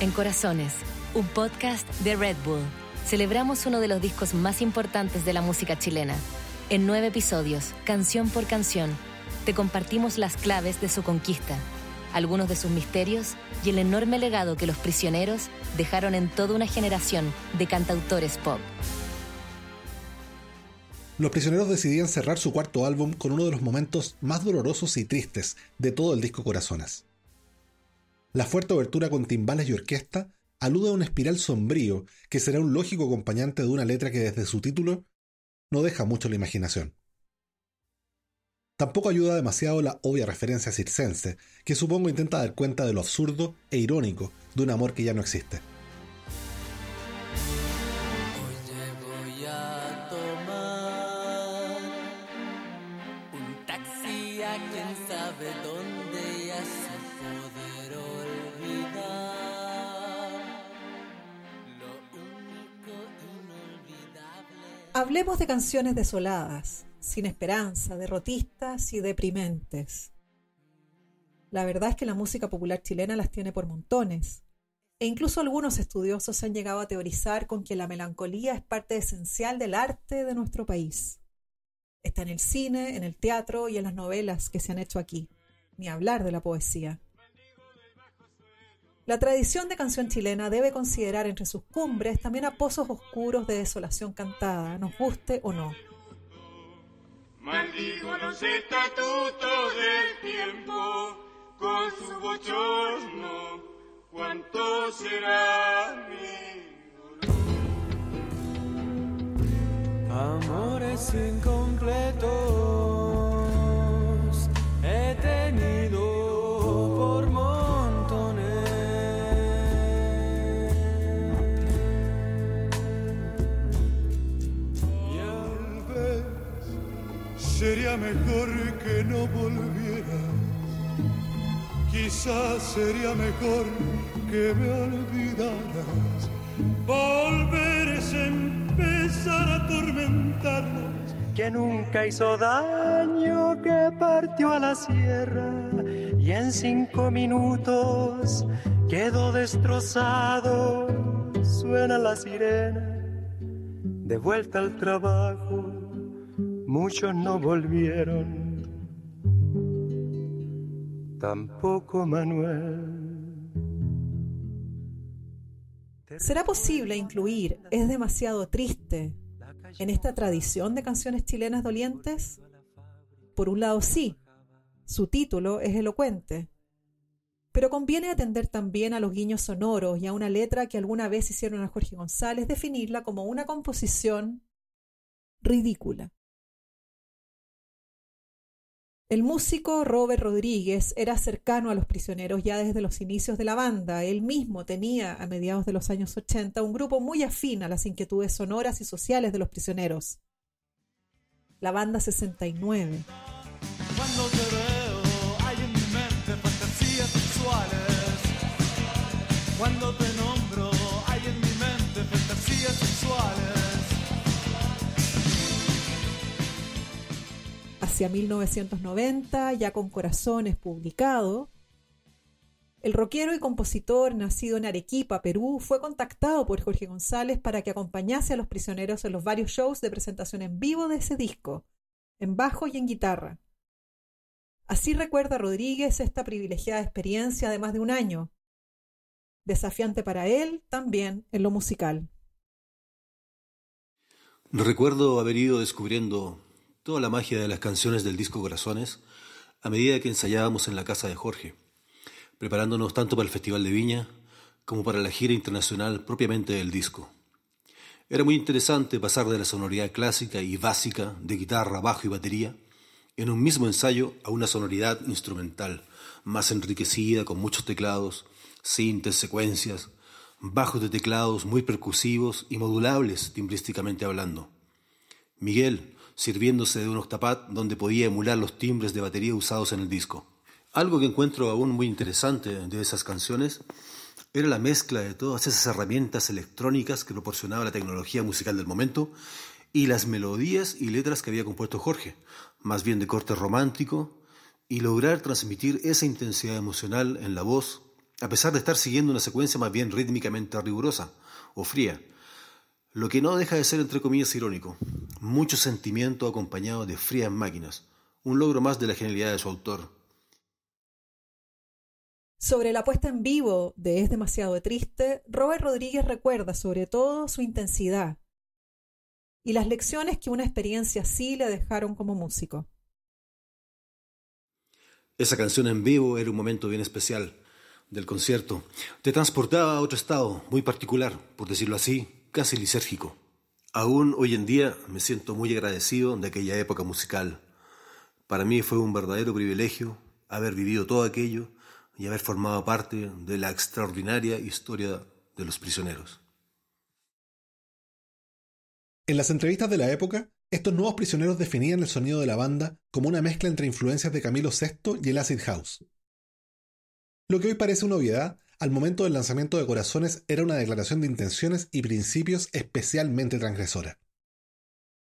En Corazones, un podcast de Red Bull, celebramos uno de los discos más importantes de la música chilena. En nueve episodios, canción por canción, te compartimos las claves de su conquista, algunos de sus misterios y el enorme legado que los prisioneros dejaron en toda una generación de cantautores pop. Los prisioneros decidían cerrar su cuarto álbum con uno de los momentos más dolorosos y tristes de todo el disco Corazones. La fuerte obertura con timbales y orquesta alude a un espiral sombrío que será un lógico acompañante de una letra que desde su título no deja mucho la imaginación. Tampoco ayuda demasiado la obvia referencia circense, que supongo intenta dar cuenta de lo absurdo e irónico de un amor que ya no existe. Hablemos de canciones desoladas, sin esperanza, derrotistas y deprimentes. La verdad es que la música popular chilena las tiene por montones, e incluso algunos estudiosos han llegado a teorizar con que la melancolía es parte esencial del arte de nuestro país. Está en el cine, en el teatro y en las novelas que se han hecho aquí, ni hablar de la poesía. La tradición de canción chilena debe considerar entre sus cumbres también a pozos oscuros de desolación cantada, nos guste o no. Maldigo los estatutos del tiempo con su bochorno, cuánto será mi dolor. Amores incompletos Sería mejor que no volvieras. Quizás sería mejor que me olvidaras. Volver es empezar a atormentarnos. Que nunca hizo daño, que partió a la sierra y en cinco minutos quedó destrozado. Suena la sirena, de vuelta al trabajo muchos no volvieron, tampoco Manuel. ¿Será posible incluir Es demasiado triste en esta tradición de canciones chilenas dolientes? Por un lado sí, su título es elocuente, pero conviene atender también a los guiños sonoros y a una letra que alguna vez hicieron a Jorge González definirla como una composición ridícula. El músico Robert Rodríguez era cercano a los prisioneros ya desde los inicios de la banda. Él mismo tenía, a mediados de los años 80, un grupo muy afín a las inquietudes sonoras y sociales de los prisioneros. La banda 69. Cuando te veo, hay en mi mente fantasías sexuales. Cuando te hacia 1990, ya con Corazones publicado, el rockero y compositor, nacido en Arequipa, Perú, fue contactado por Jorge González para que acompañase a los prisioneros en los varios shows de presentación en vivo de ese disco, en bajo y en guitarra. Así recuerda Rodríguez esta privilegiada experiencia de más de un año, desafiante para él también en lo musical. Recuerdo haber ido descubriendo toda la magia de las canciones del disco Corazones a medida que ensayábamos en la casa de Jorge, preparándonos tanto para el Festival de Viña como para la gira internacional propiamente del disco. Era muy interesante pasar de la sonoridad clásica y básica de guitarra, bajo y batería en un mismo ensayo a una sonoridad instrumental, más enriquecida, con muchos teclados, sintes, secuencias, bajos de teclados muy percusivos y modulables timbrísticamente hablando. Miguel, sirviéndose de un octapat donde podía emular los timbres de batería usados en el disco. Algo que encuentro aún muy interesante de esas canciones era la mezcla de todas esas herramientas electrónicas que proporcionaba la tecnología musical del momento y las melodías y letras que había compuesto Jorge, más bien de corte romántico, y lograr transmitir esa intensidad emocional en la voz, a pesar de estar siguiendo una secuencia más bien rítmicamente rigurosa o fría, lo que no deja de ser entre comillas irónico, mucho sentimiento acompañado de frías máquinas, un logro más de la genialidad de su autor. Sobre la puesta en vivo de Es demasiado triste, Robert Rodríguez recuerda sobre todo su intensidad y las lecciones que una experiencia así le dejaron como músico. Esa canción en vivo era un momento bien especial del concierto. Te transportaba a otro estado muy particular, por decirlo así, casi lisérgico. Aún hoy en día me siento muy agradecido de aquella época musical. Para mí fue un verdadero privilegio haber vivido todo aquello y haber formado parte de la extraordinaria historia de los prisioneros. En las entrevistas de la época, estos nuevos prisioneros definían el sonido de la banda como una mezcla entre influencias de Camilo VI y el acid house. Lo que hoy parece una obviedad, al momento del lanzamiento de Corazones era una declaración de intenciones y principios especialmente transgresora.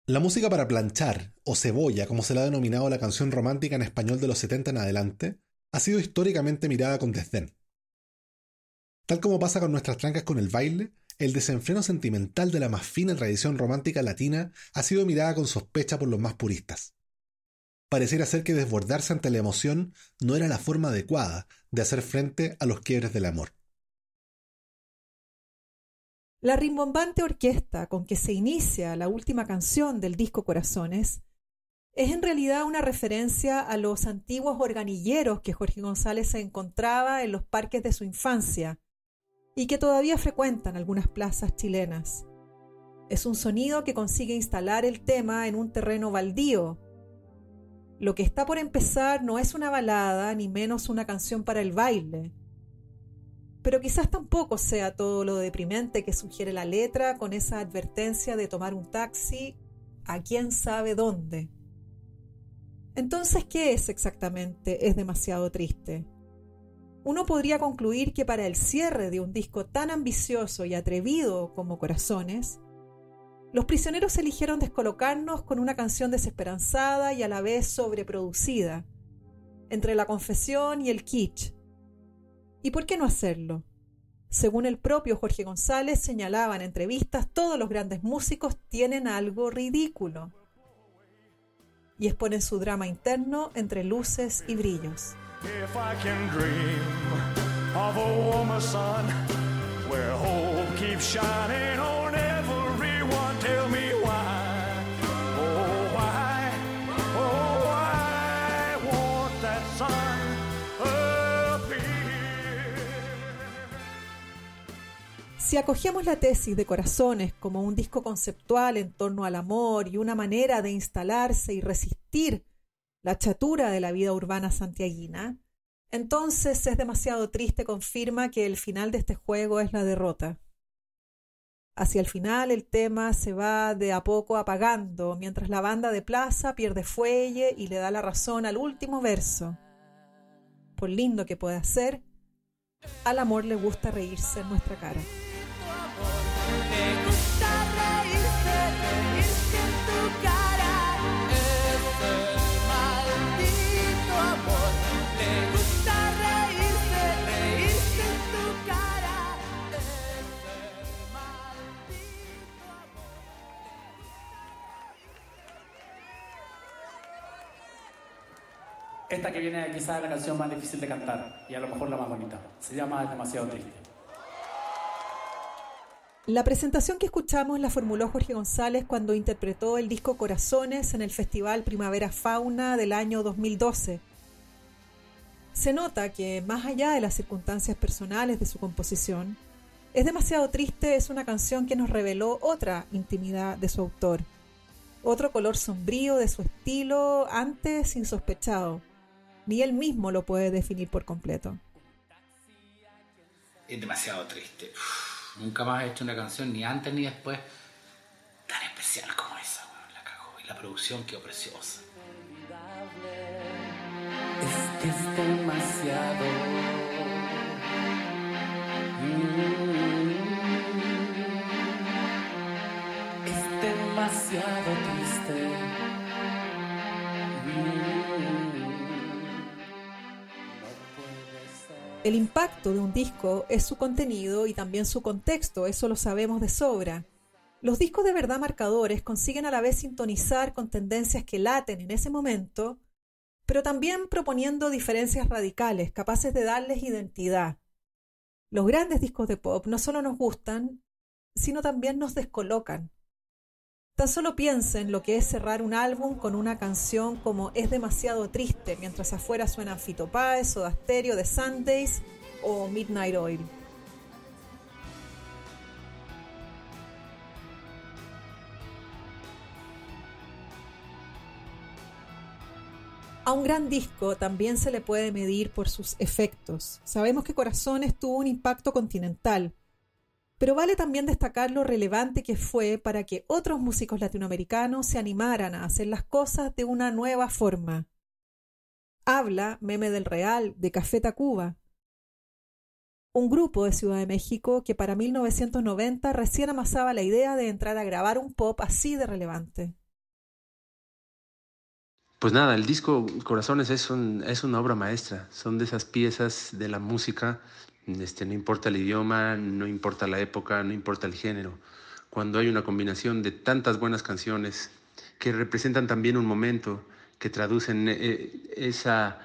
La música para planchar, o cebolla, como se la ha denominado la canción romántica en español de los 70 en adelante, ha sido históricamente mirada con desdén. Tal como pasa con nuestras trancas con el baile, el desenfreno sentimental de la más fina tradición romántica latina ha sido mirada con sospecha por los más puristas. Pareciera ser que desbordarse ante la emoción no era la forma adecuada de hacer frente a los quiebres del amor. La rimbombante orquesta con que se inicia la última canción del disco Corazones es en realidad una referencia a los antiguos organilleros que Jorge González se encontraba en los parques de su infancia y que todavía frecuentan algunas plazas chilenas. Es un sonido que consigue instalar el tema en un terreno baldío. Lo que está por empezar no es una balada ni menos una canción para el baile pero quizás tampoco sea todo lo deprimente que sugiere la letra con esa advertencia de tomar un taxi a quién sabe dónde. Entonces, ¿qué es exactamente? Es demasiado triste. Uno podría concluir que para el cierre de un disco tan ambicioso y atrevido como Corazones, los prisioneros eligieron descolocarnos con una canción desesperanzada y a la vez sobreproducida, entre la confesión y el kitsch, ¿Y por qué no hacerlo? Según el propio Jorge González señalaba en entrevistas, todos los grandes músicos tienen algo ridículo. Y exponen su drama interno entre luces y brillos. Si acogemos la tesis de Corazones como un disco conceptual en torno al amor y una manera de instalarse y resistir la chatura de la vida urbana santiaguina, entonces es demasiado triste confirma que el final de este juego es la derrota. Hacia el final el tema se va de a poco apagando, mientras la banda de plaza pierde fuelle y le da la razón al último verso. Por lindo que pueda ser, al amor le gusta reírse en nuestra cara. Esta que viene quizás es la canción más difícil de cantar y a lo mejor la más bonita. Se llama Demasiado Triste. La presentación que escuchamos la formuló Jorge González cuando interpretó el disco Corazones en el Festival Primavera Fauna del año 2012. Se nota que, más allá de las circunstancias personales de su composición, Es demasiado triste es una canción que nos reveló otra intimidad de su autor, otro color sombrío de su estilo antes insospechado, ni él mismo lo puede definir por completo. Es demasiado triste. nunca más he hecho una canción, ni antes ni después, tan especial como esa, la cagó. Y la producción quedó preciosa. Es que es demasiado. Mm. Es demasiado triste. El impacto de un disco es su contenido y también su contexto, eso lo sabemos de sobra. Los discos de verdad marcadores consiguen a la vez sintonizar con tendencias que laten en ese momento, pero también proponiendo diferencias radicales, capaces de darles identidad. Los grandes discos de pop no solo nos gustan, sino también nos descolocan. Tan solo piensen lo que es cerrar un álbum con una canción como Es demasiado triste, mientras afuera suenan Fito Páez, Soda Stereo, The Sundays o Midnight Oil. A un gran disco también se le puede medir por sus efectos. Sabemos que Corazones tuvo un impacto continental, pero vale también destacar lo relevante que fue para que otros músicos latinoamericanos se animaran a hacer las cosas de una nueva forma. Habla Meme del Real de Café Tacuba, un grupo de Ciudad de México que para 1990 recién amasaba la idea de entrar a grabar un pop así de relevante. Pues nada, el disco Corazones es, un, es una obra maestra, son de esas piezas de la música este, no importa el idioma, no importa la época, no importa el género. Cuando hay una combinación de tantas buenas canciones que representan también un momento, que traducen eh, esa,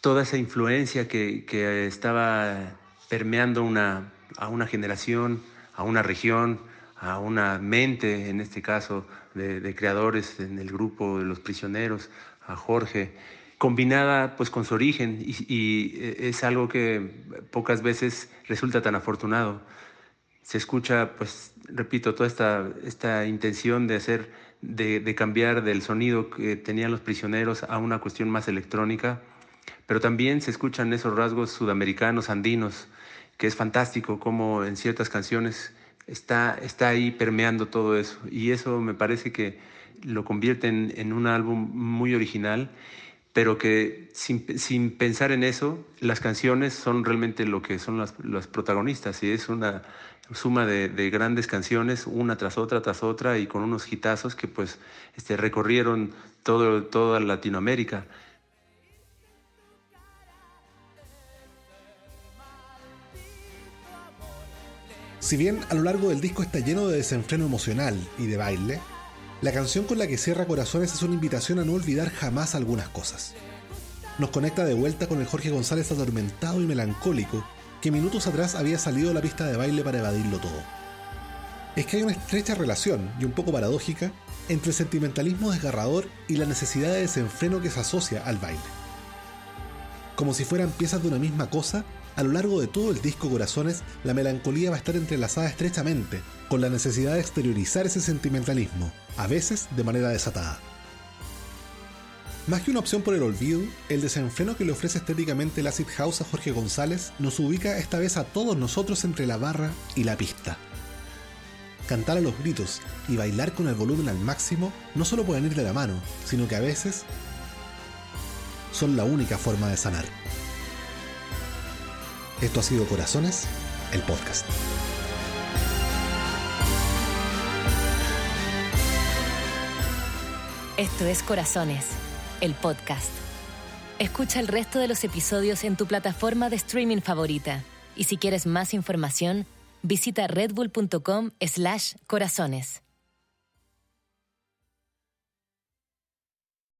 toda esa influencia que, que estaba permeando una, a una generación, a una región, a una mente, en este caso, de, de creadores en el grupo de los prisioneros, a Jorge, combinada pues con su origen y, eh, es algo que pocas veces resulta tan afortunado. Se escucha, pues, repito, toda esta, esta intención de hacer, de, de cambiar del sonido que tenían los prisioneros a una cuestión más electrónica, pero también se escuchan esos rasgos sudamericanos, andinos, que es fantástico como en ciertas canciones está, está ahí permeando todo eso. Y eso me parece que lo convierte en, en un álbum muy original pero que sin, sin, pensar en eso, las canciones son realmente lo que son las, las protagonistas y es una suma de, de, grandes canciones, una tras otra, tras otra y con unos hitazos que pues este, recorrieron todo, toda Latinoamérica. Si bien a lo largo del disco está lleno de desenfreno emocional y de baile, la canción con la que cierra Corazones es una invitación a no olvidar jamás algunas cosas. Nos conecta de vuelta con el Jorge González atormentado y melancólico que minutos atrás había salido a la pista de baile para evadirlo todo. Es que hay una estrecha relación, y un poco paradójica, entre el sentimentalismo desgarrador y la necesidad de desenfreno que se asocia al baile. Como si fueran piezas de una misma cosa, a lo largo de todo el disco Corazones, la melancolía va a estar entrelazada estrechamente con la necesidad de exteriorizar ese sentimentalismo, a veces de manera desatada. Más que una opción por el olvido, el desenfreno que le ofrece estéticamente el acid house a Jorge González nos ubica esta vez a todos nosotros entre la barra y la pista. Cantar a los gritos y bailar con el volumen al máximo no solo pueden ir de la mano, sino que a veces son la única forma de sanar. Esto ha sido Corazones, el podcast. Esto es Corazones, el podcast. Escucha el resto de los episodios en tu plataforma de streaming favorita. Y si quieres más información, visita redbull.com slash corazones.